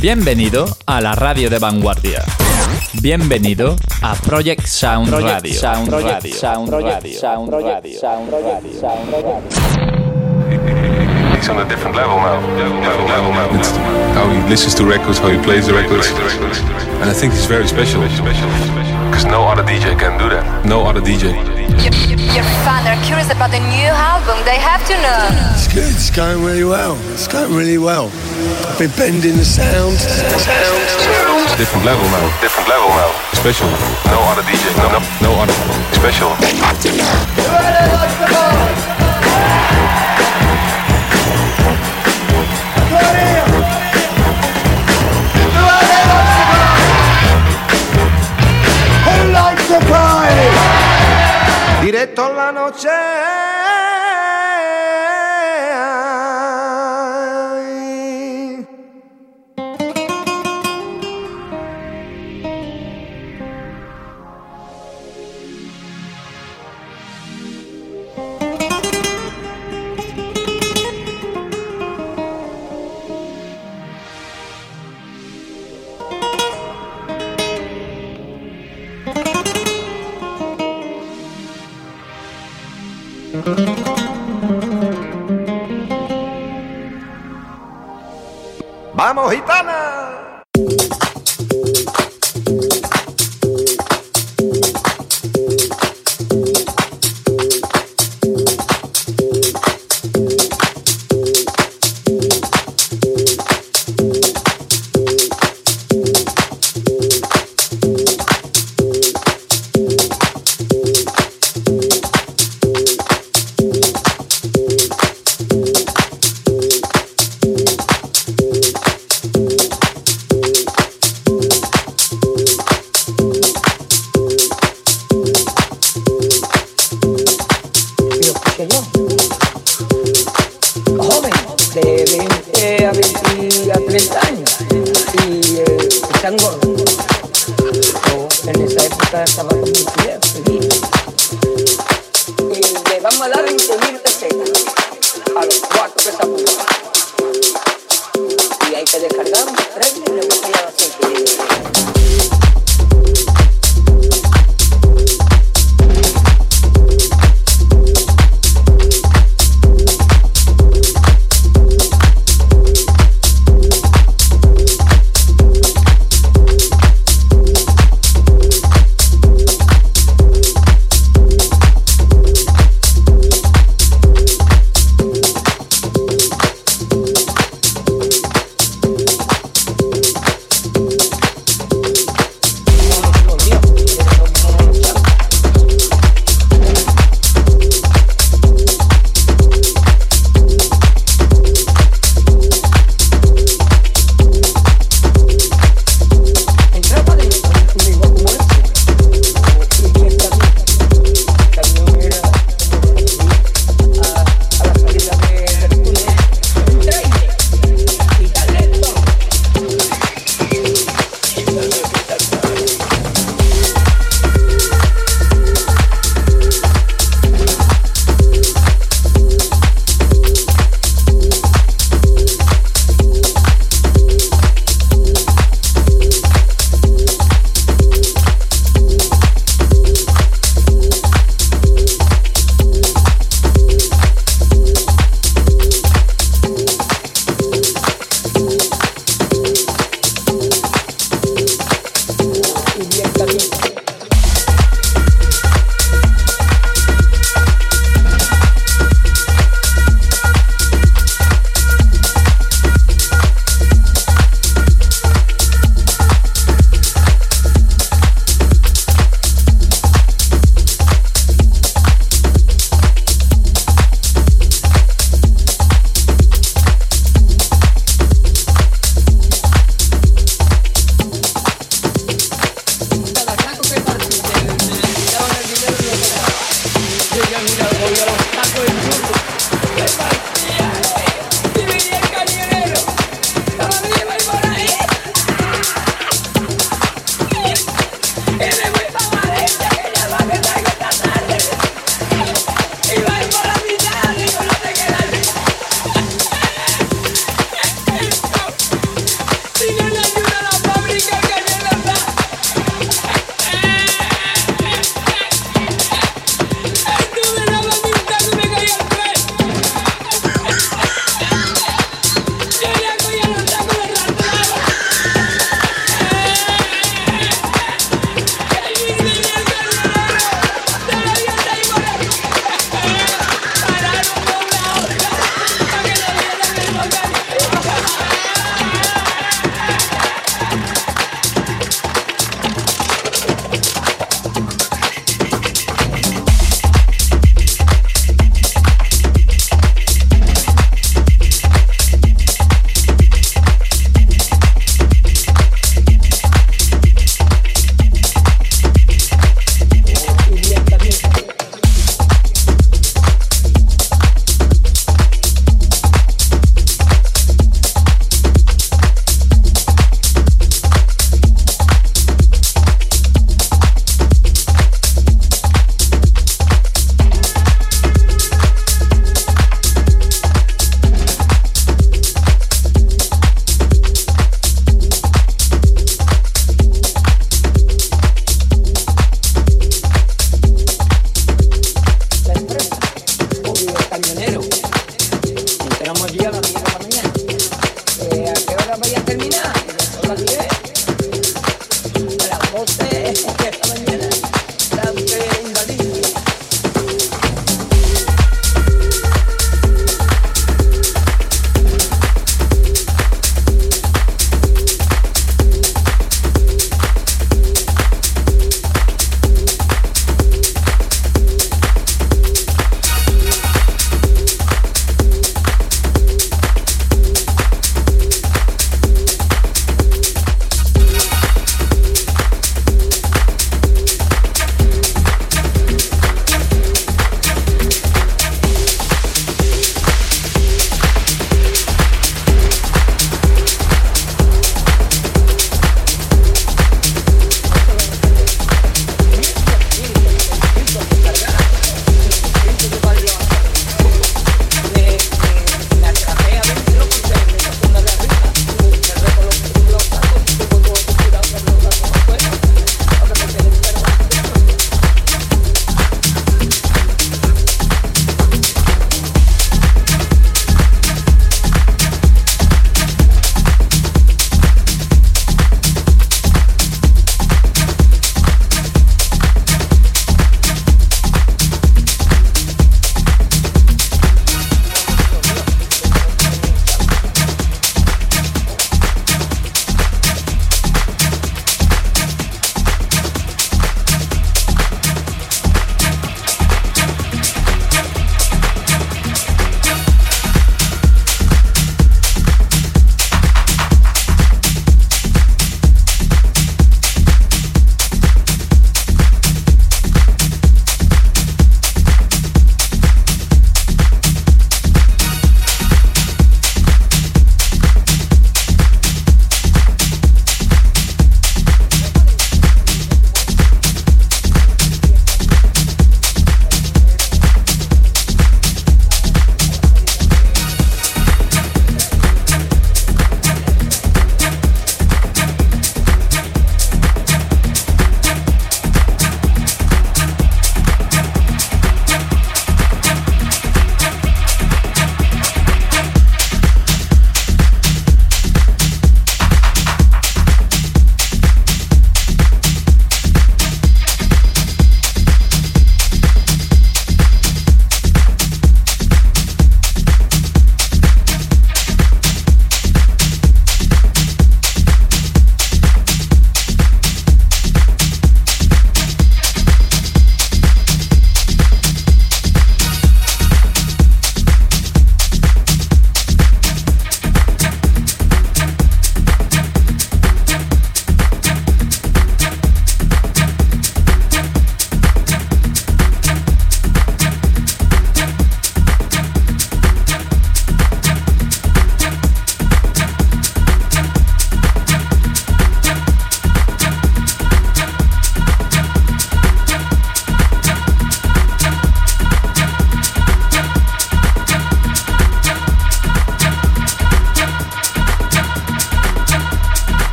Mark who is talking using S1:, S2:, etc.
S1: Bienvenido a la radio de vanguardia. Bienvenido a Project Sound Radio. Sound Radio. Sound Radio. Sound Radio. Sound Radio. Sound Radio.
S2: He's on a different level now. Level, level.
S3: It's how he listens to records, how he plays the records. And I think he's very special.
S2: Because no other DJ can do that.
S3: No other DJ.
S4: Your, your fan are curious about the new album. They have to know.
S5: It's good. It's going really well. It's going really well. I've been bending the sound. Sound.
S3: Different level now.
S2: Different level now.
S3: Special.
S2: No other DJ. No, no.
S3: No other.
S2: Special.
S5: Who Pie diretto alla noce. ¡Vamos, gitana!